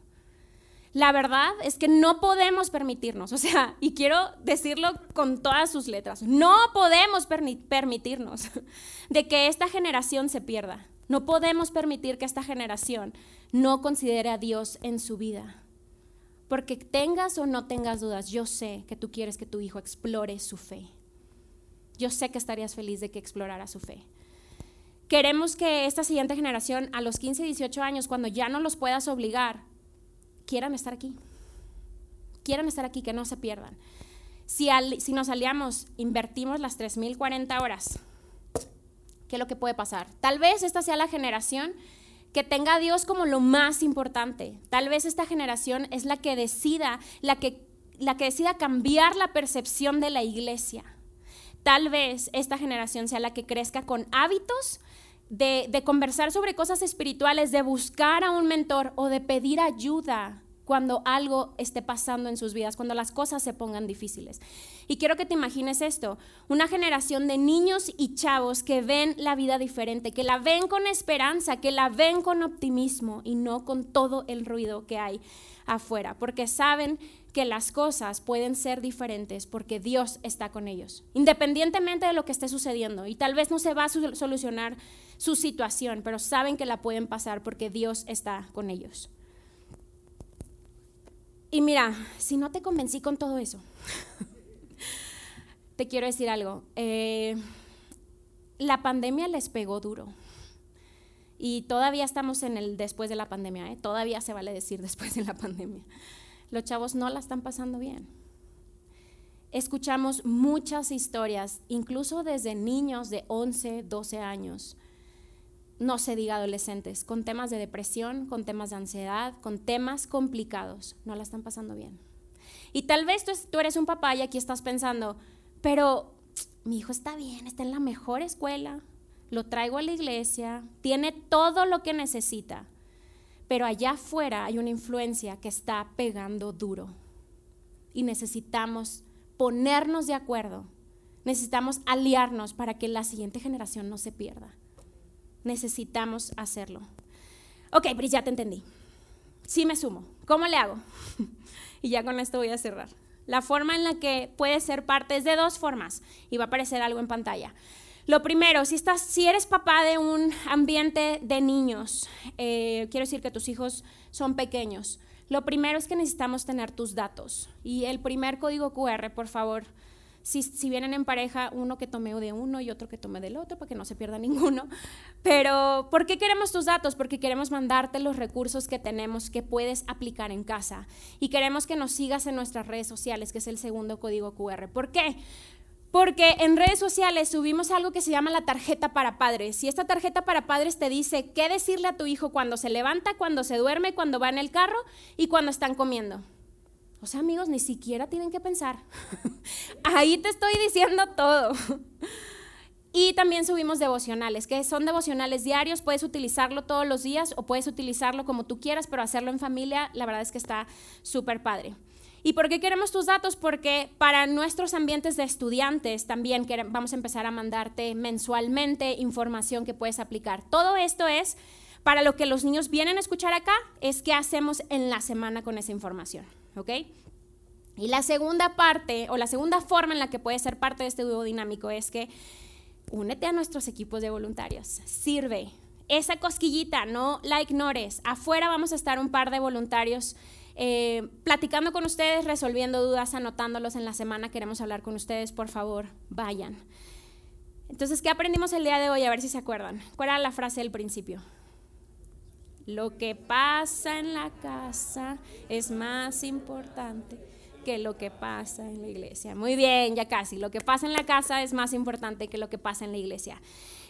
La verdad es que no podemos permitirnos, o sea, y quiero decirlo con todas sus letras, no podemos permitirnos de que esta generación se pierda. No podemos permitir que esta generación no considere a Dios en su vida. Porque tengas o no tengas dudas, yo sé que tú quieres que tu hijo explore su fe. Yo sé que estarías feliz de que explorara su fe. Queremos que esta siguiente generación, a los 15, 18 años, cuando ya no los puedas obligar, quieran estar aquí. Quieran estar aquí, que no se pierdan. Si, si nos aliamos, invertimos las 3.040 horas, ¿qué es lo que puede pasar? Tal vez esta sea la generación que tenga a Dios como lo más importante. Tal vez esta generación es la que decida, la que, la que decida cambiar la percepción de la iglesia. Tal vez esta generación sea la que crezca con hábitos de, conversar sobre cosas espirituales, de buscar a un mentor o de pedir ayuda cuando algo esté pasando en sus vidas, cuando las cosas se pongan difíciles. Y quiero que te imagines esto, una generación de niños y chavos que ven la vida diferente, que la ven con esperanza, que la ven con optimismo y no con todo el ruido que hay afuera, porque saben que las cosas pueden ser diferentes porque Dios está con ellos, independientemente de lo que esté sucediendo. Y tal vez no se va a solucionar su situación, pero saben que la pueden pasar porque Dios está con ellos. Y mira, si no te convencí con todo eso, te quiero decir algo. Eh, la pandemia les pegó duro. Y todavía estamos en el después de la pandemia, ¿eh? todavía se vale decir después de la pandemia. los chavos no la están pasando bien. Escuchamos muchas historias, incluso desde niños de 11, 12 años, no se diga adolescentes, con temas de depresión, con temas de ansiedad, con temas complicados, no la están pasando bien. Y tal vez tú, eres un papá y aquí estás pensando, pero mi hijo está bien, está en la mejor escuela, lo traigo a la iglesia, tiene todo lo que necesita, pero allá afuera hay una influencia que está pegando duro y necesitamos ponernos de acuerdo, necesitamos aliarnos para que la siguiente generación no se pierda. Necesitamos hacerlo. Ok, Bris, ya te entendí. Sí me sumo. ¿Cómo le hago? y ya con esto voy a cerrar. La forma en la que puede ser parte es de dos formas y va a aparecer algo en pantalla. Lo primero, si, estás, si eres papá de un ambiente de niños, eh, quiero decir que tus hijos son pequeños, lo primero es que necesitamos tener tus datos. Y el primer código QR, por favor, si, si, vienen en pareja, uno que tome de uno y otro que tome del otro, para que no se pierda ninguno. Pero, ¿por qué queremos tus datos? Porque queremos mandarte los recursos que tenemos que puedes aplicar en casa. Y queremos que nos sigas en nuestras redes sociales, que es el segundo código QR. ¿Por qué? Porque en redes sociales subimos algo que se llama la tarjeta para padres. Y esta tarjeta para padres te dice qué decirle a tu hijo cuando se levanta, cuando se duerme, cuando va en el carro y cuando están comiendo. O sea, amigos, ni siquiera tienen que pensar. Ahí te estoy diciendo todo. Y también subimos devocionales, que son devocionales diarios, puedes utilizarlo todos los días o puedes utilizarlo como tú quieras, pero hacerlo en familia, la verdad es que está súper padre. ¿Y por qué queremos tus datos? Porque para nuestros ambientes de estudiantes también vamos a empezar a mandarte mensualmente información que puedes aplicar. Todo esto es para lo que los niños vienen a escuchar acá, es qué hacemos en la semana con esa información. ¿Ok? Y la segunda parte, o la segunda forma en la que puedes ser parte de este dúo dinámico es que únete a nuestros equipos de voluntarios, sirve. Esa cosquillita, no la ignores. Afuera vamos a estar un par de voluntarios eh, platicando con ustedes, resolviendo dudas, anotándolos en la semana. Queremos hablar con ustedes, por favor, vayan. Entonces, ¿qué aprendimos el día de hoy? A ver si se acuerdan. ¿Cuál era la frase del principio? Lo que pasa en la casa es más importante que lo que pasa en la iglesia. Muy bien, ya casi. Lo que pasa en la casa es más importante que lo que pasa en la iglesia.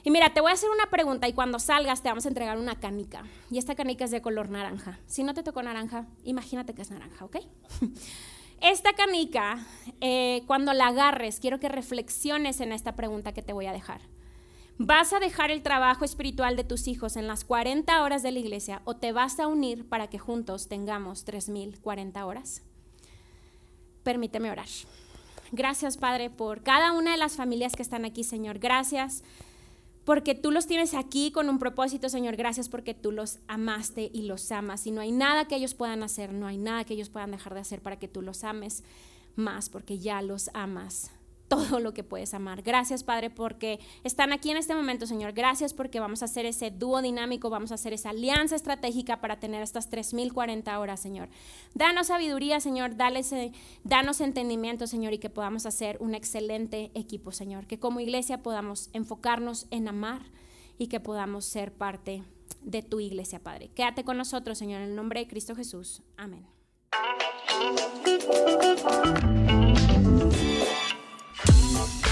Y mira, te voy a hacer una pregunta y cuando salgas te vamos a entregar una canica. Y esta canica es de color naranja. Si no te tocó naranja, imagínate que es naranja, ¿ok? Esta canica, eh, cuando la agarres, quiero que reflexiones en esta pregunta que te voy a dejar. ¿Vas a dejar el trabajo espiritual de tus hijos en las 40 horas de la iglesia o te vas a unir para que juntos tengamos 3.040 horas? Permíteme orar. Gracias, Padre, por cada una de las familias que están aquí, Señor. Gracias porque tú los tienes aquí con un propósito, Señor. Gracias porque tú los amaste y los amas. Y no hay nada que ellos puedan hacer, no hay nada que ellos puedan dejar de hacer para que tú los ames más, porque ya los amas todo lo que puedes amar. Gracias, Padre, porque están aquí en este momento, Señor. Gracias porque vamos a hacer ese dúo dinámico, vamos a hacer esa alianza estratégica para tener estas 3040 horas, Señor. Danos sabiduría, Señor. Dale danos entendimiento, Señor, y que podamos hacer un excelente equipo, Señor. Que como iglesia podamos enfocarnos en amar y que podamos ser parte de tu iglesia, Padre. Quédate con nosotros, Señor, en el nombre de Cristo Jesús. Amén.